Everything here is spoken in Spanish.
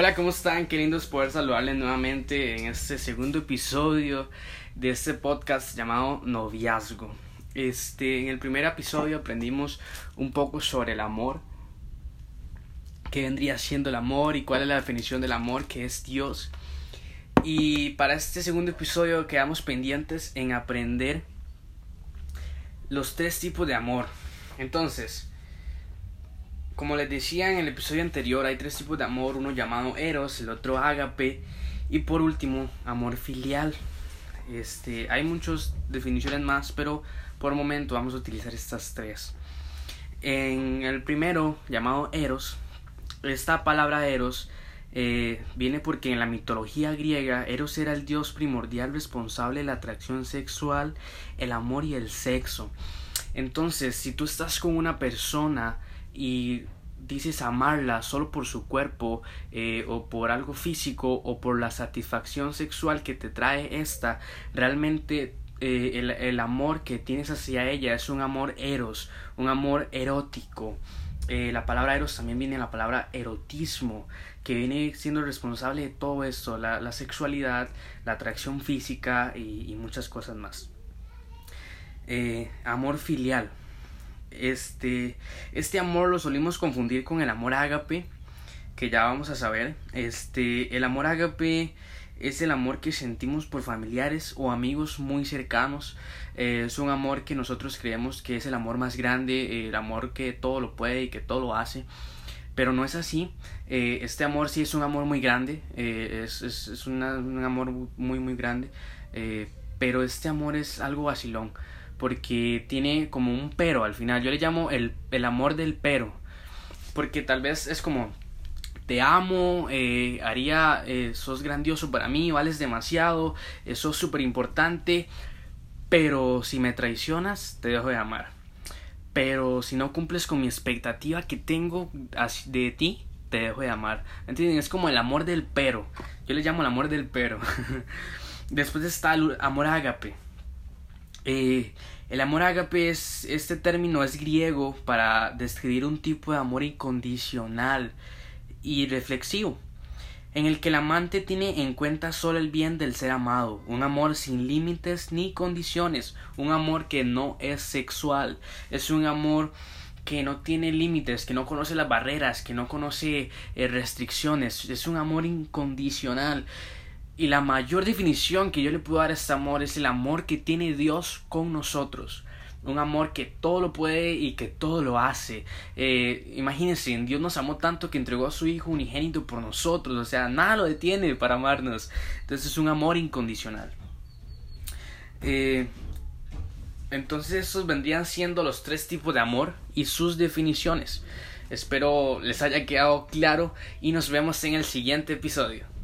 Hola, ¿cómo están? Qué lindo es poder saludarles nuevamente en este segundo episodio de este podcast llamado Noviazgo. Este, en el primer episodio aprendimos un poco sobre el amor, qué vendría siendo el amor y cuál es la definición del amor, que es Dios. Y para este segundo episodio quedamos pendientes en aprender los tres tipos de amor. Entonces, como les decía en el episodio anterior, hay tres tipos de amor, uno llamado eros, el otro ágape y por último, amor filial. Este, hay muchas definiciones más, pero por momento vamos a utilizar estas tres. En el primero, llamado eros, esta palabra eros eh, viene porque en la mitología griega Eros era el dios primordial responsable de la atracción sexual, el amor y el sexo. Entonces, si tú estás con una persona y dices amarla solo por su cuerpo eh, o por algo físico o por la satisfacción sexual que te trae esta, realmente eh, el, el, amor que tienes hacia ella es un amor eros, un amor erótico. Eh, la palabra eros también viene de la palabra erotismo, que viene siendo responsable de todo esto, la, la sexualidad, la atracción física y, y muchas cosas más. amor filial este, este amor lo solimos confundir con el amor ágape, que ya vamos a saber. Este, el amor ágape es el amor que sentimos por familiares o amigos muy cercanos. Eh, es un amor que nosotros creemos que es el amor más grande, el amor que todo lo puede y que todo lo hace. Pero no es así. Eh, este amor sí es un amor muy grande. Eh, es, es, es un amor muy, muy grande. pero este amor es algo vacilón porque tiene como un pero al final. Yo le llamo el, el amor del pero, porque tal vez es como, te amo, eh, haría, eh, sos grandioso para mí, vales demasiado, eh, sos súper importante, pero si me traicionas, te dejo de amar. Pero si no cumples con mi expectativa que tengo de ti, te dejo de amar. ¿Entienden? Es como el amor del pero. Yo le llamo el amor del pero. Después está el amor ágape eh, el amor ágape es, este término es griego para describir un tipo de amor incondicional y reflexivo, en el que el amante tiene en cuenta solo el bien del ser amado, un amor sin límites ni condiciones, un amor que no es sexual, es un amor que no tiene límites, que no conoce las barreras, que no conoce eh, restricciones, es un amor incondicional y la mayor definición que yo le puedo dar a este amor es el amor que tiene Dios con nosotros. Un amor que todo lo puede y que todo lo hace. Eh, imagínense, Dios nos amó tanto que entregó a su Hijo unigénito por nosotros. O sea, nada lo detiene para amarnos. Entonces es un amor incondicional. Eh, entonces esos vendrían siendo los tres tipos de amor y sus definiciones. Espero les haya quedado claro y nos vemos en el siguiente episodio.